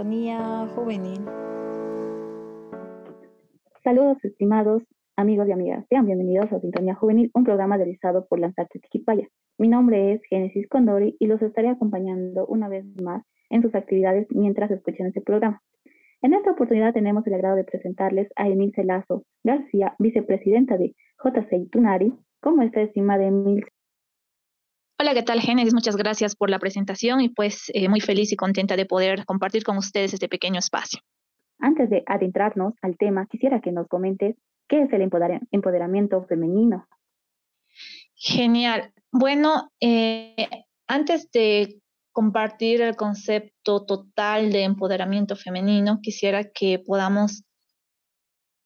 Sintonía Juvenil. Saludos, estimados amigos y amigas. Sean bienvenidos a Sintonía Juvenil, un programa realizado por Lanzarte Tiquipaya. Mi nombre es Génesis Condori y los estaré acompañando una vez más en sus actividades mientras escuchan este programa. En esta oportunidad tenemos el agrado de presentarles a Emil Celazo García, vicepresidenta de JC Tunari. ¿Cómo está, estimada Emil? Hola, ¿qué tal, Génesis? Muchas gracias por la presentación y pues eh, muy feliz y contenta de poder compartir con ustedes este pequeño espacio. Antes de adentrarnos al tema, quisiera que nos comentes qué es el empoderamiento femenino. Genial. Bueno, eh, antes de compartir el concepto total de empoderamiento femenino, quisiera que podamos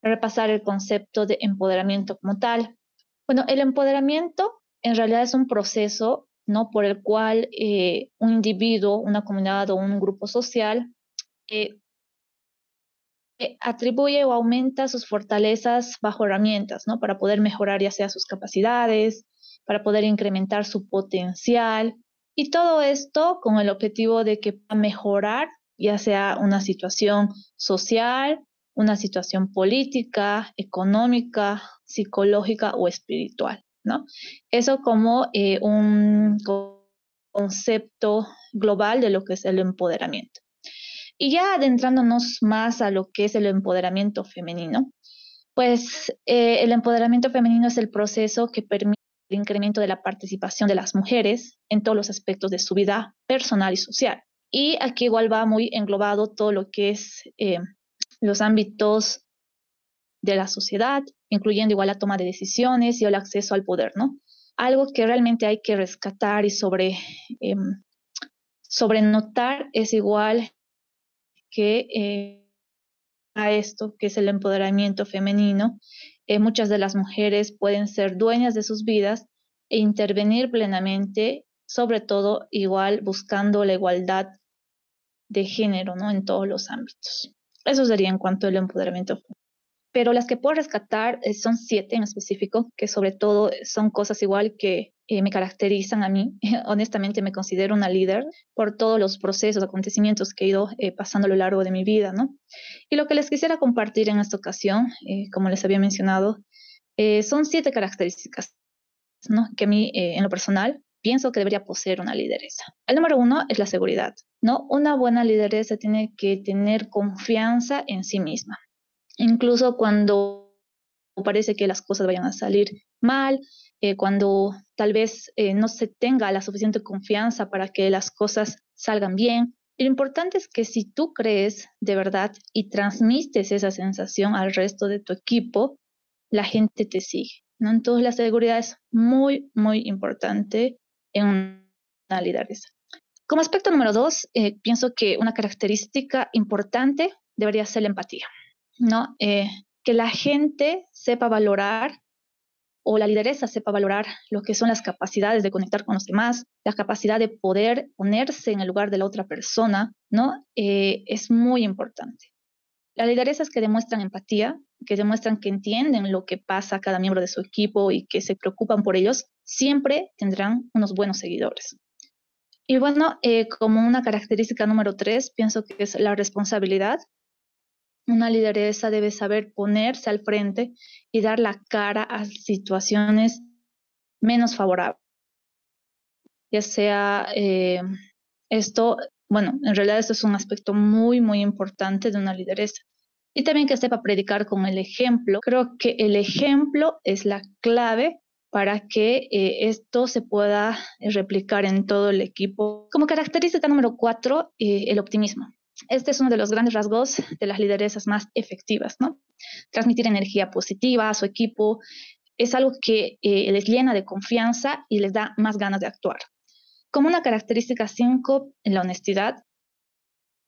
repasar el concepto de empoderamiento como tal. Bueno, el empoderamiento en realidad es un proceso ¿no? por el cual eh, un individuo, una comunidad o un grupo social eh, eh, atribuye o aumenta sus fortalezas bajo herramientas, ¿no? Para poder mejorar ya sea sus capacidades, para poder incrementar su potencial y todo esto con el objetivo de que pueda mejorar ya sea una situación social, una situación política, económica, psicológica o espiritual. ¿No? Eso como eh, un concepto global de lo que es el empoderamiento. Y ya adentrándonos más a lo que es el empoderamiento femenino, pues eh, el empoderamiento femenino es el proceso que permite el incremento de la participación de las mujeres en todos los aspectos de su vida personal y social. Y aquí igual va muy englobado todo lo que es eh, los ámbitos de la sociedad, incluyendo igual la toma de decisiones y el acceso al poder, ¿no? Algo que realmente hay que rescatar y sobre, eh, sobre notar es igual que eh, a esto, que es el empoderamiento femenino. Eh, muchas de las mujeres pueden ser dueñas de sus vidas e intervenir plenamente, sobre todo igual buscando la igualdad de género, ¿no? En todos los ámbitos. Eso sería en cuanto al empoderamiento femenino pero las que puedo rescatar eh, son siete en específico, que sobre todo son cosas igual que eh, me caracterizan a mí. Honestamente me considero una líder por todos los procesos, acontecimientos que he ido eh, pasando a lo largo de mi vida, ¿no? Y lo que les quisiera compartir en esta ocasión, como les había mencionado, son siete características, ¿no? Que a mí, en lo personal, pienso que debería poseer una lideresa. El número uno es la seguridad, ¿no? Una buena lideresa tiene que tener confianza en sí misma incluso cuando parece que las cosas vayan a salir mal, eh, cuando tal vez eh, no se tenga la suficiente confianza para que las cosas salgan bien. Lo importante es que si tú crees de verdad y transmites esa sensación al resto de tu equipo, la gente te sigue. ¿no? Entonces la seguridad es muy, muy importante en una lideresa. Como aspecto número dos, eh, pienso que una característica importante debería ser la empatía. ¿No? Eh, que la gente sepa valorar o la lideresa sepa valorar lo que son las capacidades de conectar con los demás, la capacidad de poder ponerse en el lugar de la otra persona, ¿no? Eh, es muy importante. Las lideresas que demuestran empatía, que demuestran que entienden lo que pasa a cada miembro de su equipo y que se preocupan por ellos, siempre tendrán unos buenos seguidores. Y bueno, eh, como una característica número tres, pienso que es la responsabilidad. Una lideresa debe saber ponerse al frente y dar la cara a situaciones menos favorables. Ya sea eh, esto, bueno, en realidad esto es un aspecto muy, muy importante de una lideresa. Y también que sepa predicar con el ejemplo. Creo que el ejemplo es la clave para que eh, esto se pueda replicar en todo el equipo. Como característica número cuatro, eh, el optimismo. Este es uno de los grandes rasgos de las lideresas más efectivas, ¿no? Transmitir energía positiva a su equipo es algo que eh, les llena de confianza y les da más ganas de actuar. Como una característica cinco, en la honestidad,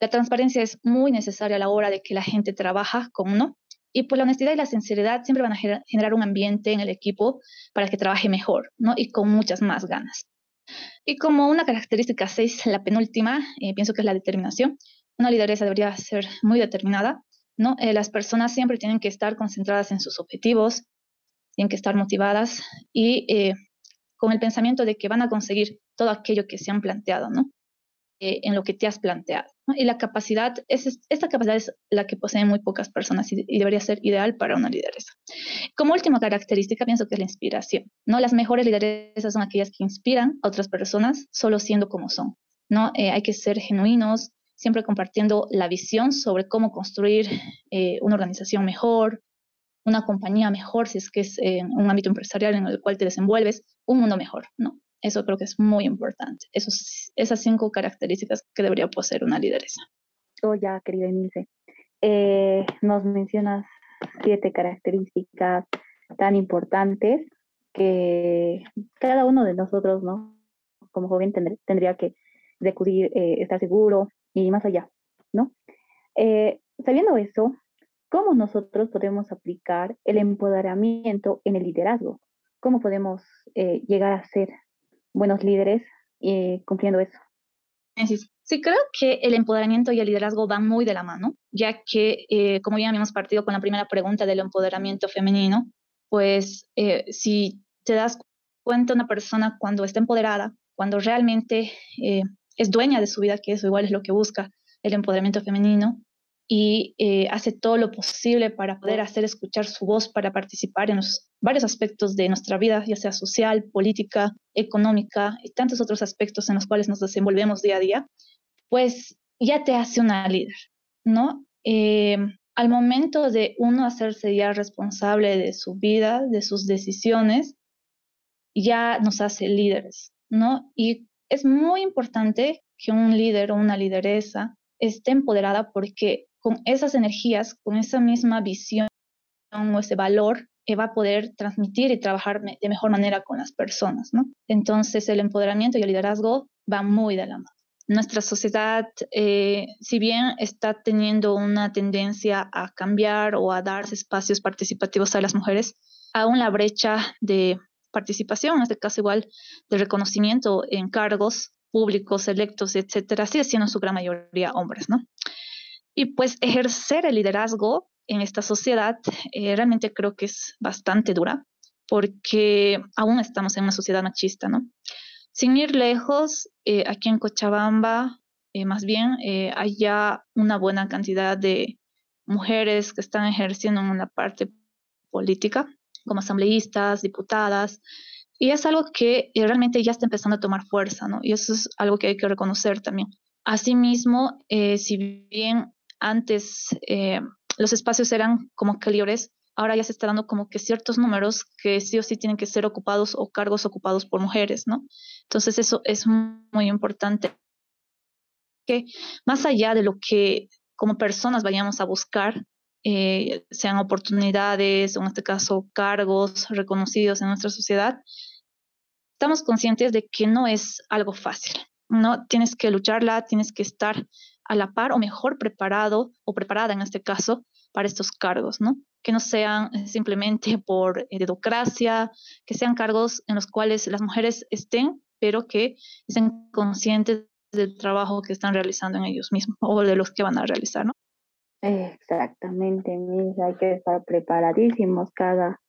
la transparencia es muy necesaria a la hora de que la gente trabaja con uno y pues la honestidad y la sinceridad siempre van a generar un ambiente en el equipo para que trabaje mejor, ¿no? Y con muchas más ganas. Y como una característica seis, la penúltima, eh, pienso que es la determinación una lideresa debería ser muy determinada, ¿no? Eh, las personas siempre tienen que estar concentradas en sus objetivos, tienen que estar motivadas y eh, con el pensamiento de que van a conseguir todo aquello que se han planteado, ¿no? en lo que te has planteado. Y la capacidad, es, esta capacidad es la que poseen muy pocas personas y, debería ser ideal para una lideresa. Como última característica, pienso que es la inspiración. ¿no? Las mejores lideresas son aquellas que inspiran a otras personas solo siendo como son. ¿no? Eh, hay que ser genuinos, siempre compartiendo la visión sobre cómo construir eh, una organización mejor, una compañía mejor, si es que es un ámbito empresarial en el cual te desenvuelves, un mundo mejor, ¿no? Eso creo que es muy importante. Esos, esas cinco características que debería poseer una lideresa. Oh, ya, querida Emilce. Eh, nos mencionas siete características tan importantes que cada uno de nosotros, ¿no? Como joven tendría que recurrir, eh, estar seguro y más allá, ¿no? Eh, sabiendo eso, ¿cómo nosotros podemos aplicar el empoderamiento en el liderazgo? ¿Cómo podemos llegar a ser buenos líderes eh, cumpliendo eso. Sí, creo que el empoderamiento y el liderazgo van muy de la mano, ya que, eh, como ya habíamos partido con la primera pregunta del empoderamiento femenino, pues eh, si te das cuenta una persona cuando está empoderada, cuando realmente es dueña de su vida, que eso igual es lo que busca el empoderamiento femenino, y eh, hace todo lo posible para poder hacer escuchar su voz, para participar en los varios aspectos de nuestra vida, ya sea social, política, económica y tantos otros aspectos en los cuales nos desenvolvemos día a día, pues ya te hace una líder, ¿no? Eh, al momento de uno hacerse ya responsable de su vida, de sus decisiones, ya nos hace líderes, ¿no? Y es muy importante que un líder o una lideresa esté empoderada porque con esas energías, con esa misma visión o ese valor, va a poder transmitir y trabajar de mejor manera con las personas, ¿no? Entonces, el empoderamiento y el liderazgo van muy de la mano. Nuestra sociedad, eh, si bien está teniendo una tendencia a cambiar o a darse espacios participativos a las mujeres, aún la brecha de participación, en este caso igual de reconocimiento en cargos públicos, electos, etcétera, sigue siendo en su gran mayoría hombres, ¿no? Y pues ejercer el liderazgo en esta sociedad eh, realmente creo que es bastante dura porque aún estamos en una sociedad machista, ¿no? Sin ir lejos, eh, aquí en Cochabamba, eh, más bien, hay ya una buena cantidad de mujeres que están ejerciendo en una parte política, como asambleístas, diputadas, y es algo que realmente ya está empezando a tomar fuerza, ¿no? Y eso es algo que hay que reconocer también. Asimismo, si bien antes eh, los espacios eran como que libres, ahora ya se está dando como que ciertos números que sí o sí tienen que ser ocupados o cargos ocupados por mujeres, ¿no? Entonces eso es muy importante. Que más allá de lo que como personas vayamos a buscar, eh, sean oportunidades o en este caso cargos reconocidos en nuestra sociedad, estamos conscientes de que no es algo fácil, ¿no? Tienes que lucharla, tienes que estar a la par o mejor preparado o preparada en este caso para estos cargos, ¿no? Que no sean eh, simplemente por eh, dedocracia, que sean cargos en los cuales las mujeres estén, pero que estén conscientes del trabajo que están realizando en ellos mismos o de los que van a realizar, ¿no? Exactamente, hay que estar preparadísimos cada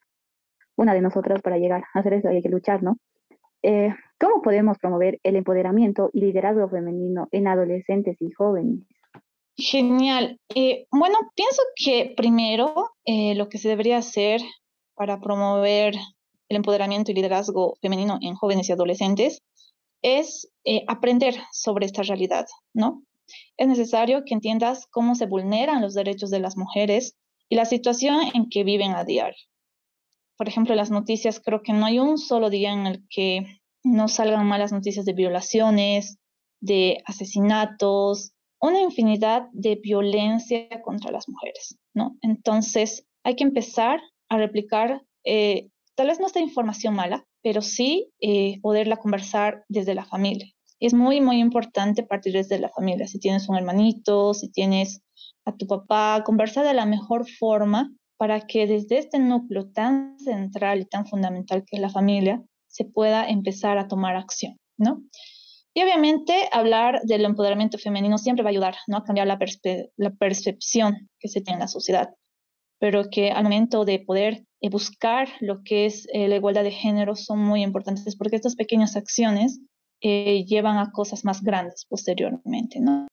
una de nosotras para llegar a hacer eso, hay que luchar, ¿no? Eh, ¿Cómo podemos promover el empoderamiento y liderazgo femenino en adolescentes y jóvenes? Genial. Eh, bueno, pienso que primero eh, lo que se debería hacer para promover el empoderamiento y liderazgo femenino en jóvenes y adolescentes es aprender sobre esta realidad, ¿no? Es necesario que entiendas cómo se vulneran los derechos de las mujeres y la situación en que viven a diario por ejemplo, las noticias, creo que no hay un solo día en el que no salgan malas noticias de violaciones, de asesinatos, una infinidad de violencia contra las mujeres, ¿no? Entonces, hay que empezar a replicar, eh, tal vez no esta información mala, pero sí eh, poderla conversar desde la familia. Es muy, muy importante partir desde la familia. Si tienes un hermanito, si tienes a tu papá, conversar de la mejor forma para que desde este núcleo tan central y tan fundamental que es la familia, se pueda empezar a tomar acción, ¿no? Y obviamente hablar del empoderamiento femenino siempre va a ayudar, ¿no? A cambiar la, percepción que se tiene en la sociedad, pero que al momento de poder eh, buscar lo que es eh, la igualdad de género son muy importantes porque estas pequeñas acciones eh, llevan a cosas más grandes posteriormente, ¿no?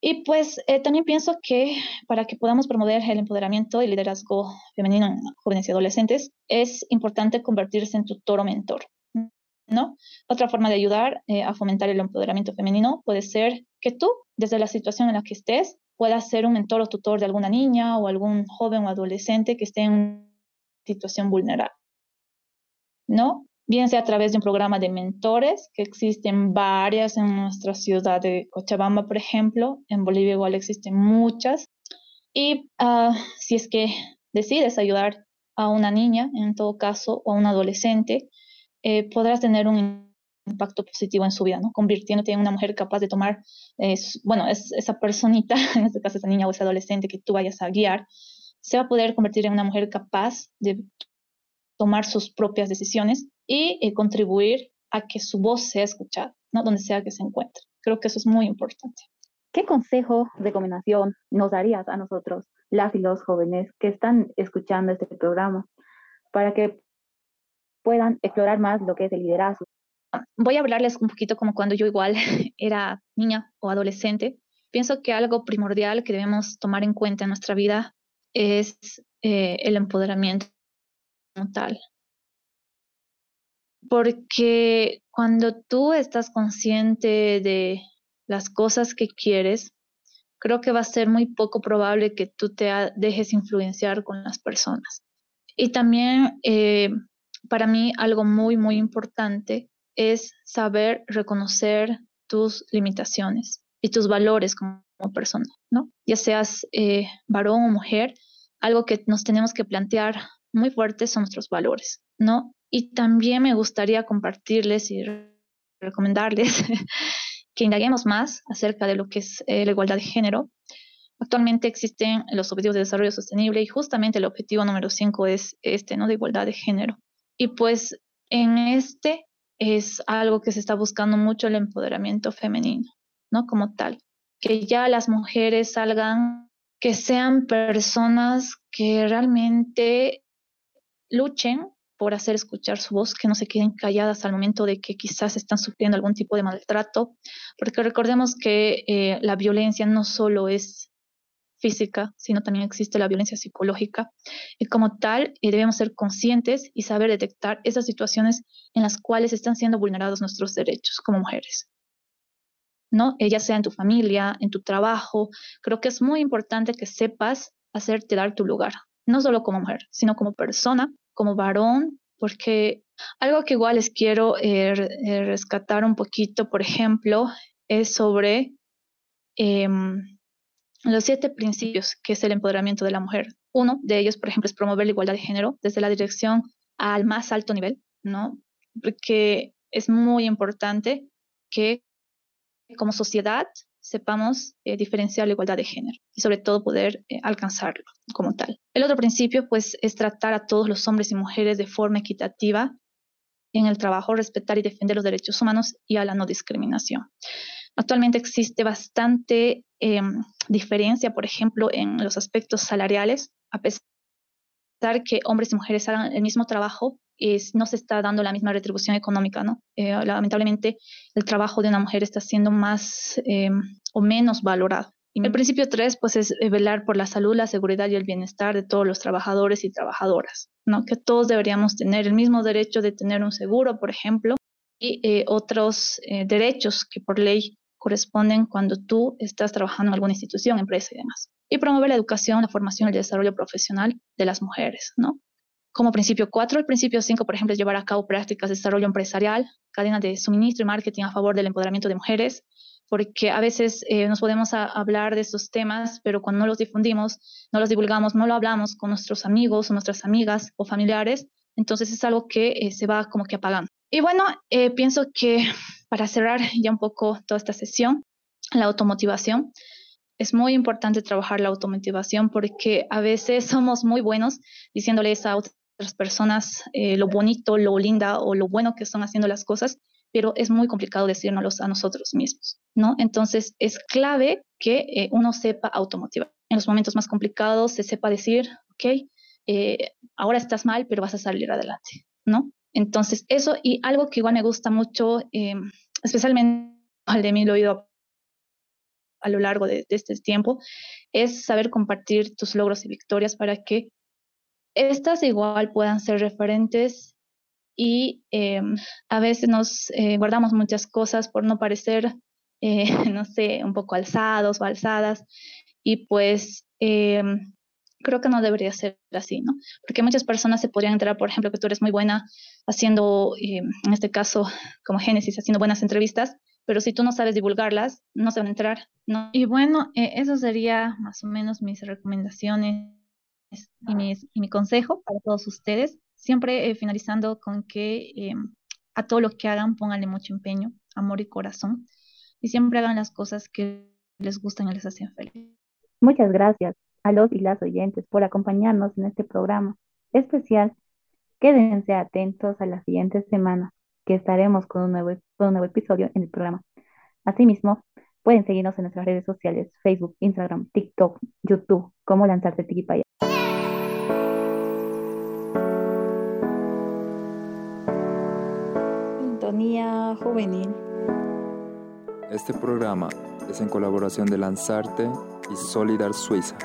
Y pues eh, también pienso que para que podamos promover el empoderamiento y liderazgo femenino en jóvenes y adolescentes, es importante convertirse en tutor o mentor. ¿no? Otra forma de ayudar eh, a fomentar el empoderamiento femenino puede ser que tú, desde la situación en la que estés, puedas ser un mentor o tutor de alguna niña o algún joven o adolescente que esté en una situación vulnerable. ¿No? Bien sea a través de un programa de mentores, que existen varias en nuestra ciudad de Cochabamba, por ejemplo, en Bolivia igual existen muchas, y uh, si es que decides ayudar a una niña, en todo caso, o a un adolescente, eh, podrás tener un impacto positivo en su vida, ¿no? Convirtiéndote en una mujer capaz de tomar, eh, bueno, es, esa personita, en este caso esa niña o ese adolescente que tú vayas a guiar, se va a poder convertir en una mujer capaz de tomar sus propias decisiones y eh, contribuir a que su voz sea escuchada, ¿no? donde sea que se encuentre. Creo que eso es muy importante. ¿Qué consejo, recomendación nos darías a nosotros, las y los jóvenes que están escuchando este programa, para que puedan explorar más lo que es el liderazgo? Voy a hablarles un poquito como cuando yo igual era niña o adolescente. Pienso que algo primordial que debemos tomar en cuenta en nuestra vida es eh, el empoderamiento tal. Porque cuando tú estás consciente de las cosas que quieres, creo que va a ser muy poco probable que tú te dejes influenciar con las personas. Y también eh, para mí algo muy, muy importante es saber reconocer tus limitaciones y tus valores como, persona, ¿no? Ya seas eh, varón o mujer, algo que nos tenemos que plantear muy fuertes son nuestros valores, ¿no? Y también me gustaría compartirles y recomendarles que indaguemos más acerca de lo que es eh, la igualdad de género. Actualmente existen los objetivos de desarrollo sostenible y justamente el objetivo número 5 es este, ¿no? De igualdad de género. Y pues en este es algo que se está buscando mucho el empoderamiento femenino, ¿no? Como tal. Que ya las mujeres salgan, que sean personas que realmente luchen por hacer escuchar su voz, que no se queden calladas al momento de que quizás están sufriendo algún tipo de maltrato, porque recordemos que eh, la violencia no solo es física, sino también existe la violencia psicológica. Y como tal, eh, debemos ser conscientes y saber detectar esas situaciones en las cuales están siendo vulnerados nuestros derechos como mujeres. ¿No? ella sea en tu familia, en tu trabajo. Creo que es muy importante que sepas hacerte dar tu lugar, no solo como mujer, sino como persona, como varón, porque algo que igual les quiero eh, eh, rescatar un poquito, por ejemplo, es sobre em, los siete principios que es el empoderamiento de la mujer. Uno de ellos, por ejemplo, es promover la igualdad de género desde la dirección al más alto nivel, ¿no? Porque es muy importante que como sociedad sepamos eh, diferenciar la igualdad de género y sobre todo poder eh, alcanzarlo como tal. El otro principio pues es tratar a todos los hombres y mujeres de forma equitativa en el trabajo, respetar y defender los derechos humanos y a la no discriminación. Actualmente existe bastante em, diferencia, por ejemplo, en los aspectos salariales, a pesar que hombres y mujeres hagan el mismo trabajo, es, no se está dando la misma retribución económica, ¿no? Eh, lamentablemente, el trabajo de una mujer está siendo más eh, o menos valorado. El principio 3, pues, es eh, velar por la salud, la seguridad y el bienestar de todos los trabajadores y trabajadoras, ¿no? Que todos deberíamos tener el mismo derecho de tener un seguro, por ejemplo, y otros derechos que por ley corresponden cuando tú estás trabajando en alguna institución, empresa y demás. Y promover la educación, la formación y el desarrollo profesional de las mujeres, ¿no? Como principio 4. El principio 5, por ejemplo, es llevar a cabo prácticas de desarrollo empresarial, cadena de suministro y marketing a favor del empoderamiento de mujeres, porque a veces eh, nos podemos hablar de estos temas, pero cuando no los difundimos, no los divulgamos, no lo hablamos con nuestros amigos o nuestras amigas o familiares, entonces es algo que eh, se va como que apagando. Y bueno, eh, pienso que para cerrar ya un poco toda esta sesión, la automotivación. Es muy importante trabajar la automotivación porque a veces somos muy buenos diciéndoles a personas eh, lo bonito, lo linda o lo bueno que están haciendo las cosas, pero es muy complicado decírnoslos a nosotros mismos, ¿no? Entonces es clave que eh, uno sepa automotivar. En los momentos más complicados se sepa decir, ok, eh, ahora estás mal, pero vas a salir adelante, ¿no? Entonces eso y algo que igual me gusta mucho especialmente al de mí lo he oído a lo largo de, este tiempo, es saber compartir tus logros y victorias para que estas igual puedan ser referentes y em, a veces nos eh, guardamos muchas cosas por no parecer, eh, no sé, un poco alzados o alzadas y pues em, creo que no debería ser así, ¿no? Porque muchas personas se podrían enterar, por ejemplo, que tú eres muy buena haciendo, em, en este caso, como Génesis, haciendo buenas entrevistas, pero si tú no sabes divulgarlas, no se van a enterar, ¿no? Y bueno, eh, eso sería más o menos mis recomendaciones y, y mi consejo para todos ustedes. Siempre eh, finalizando con que em, a todo lo que hagan pónganle mucho empeño, amor y corazón, y siempre hagan las cosas que les gustan y les hacen feliz. Muchas gracias a los y las oyentes por acompañarnos en este programa especial. Quédense atentos a la siguiente semana que estaremos con un nuevo, con un nuevo episodio en el programa. Asimismo, pueden seguirnos en nuestras redes sociales, Facebook, Instagram, TikTok, YouTube, como Lanzarte Tiquipaya. Juvenil. Este programa es en colaboración de Lanzarte y Solidar Suiza.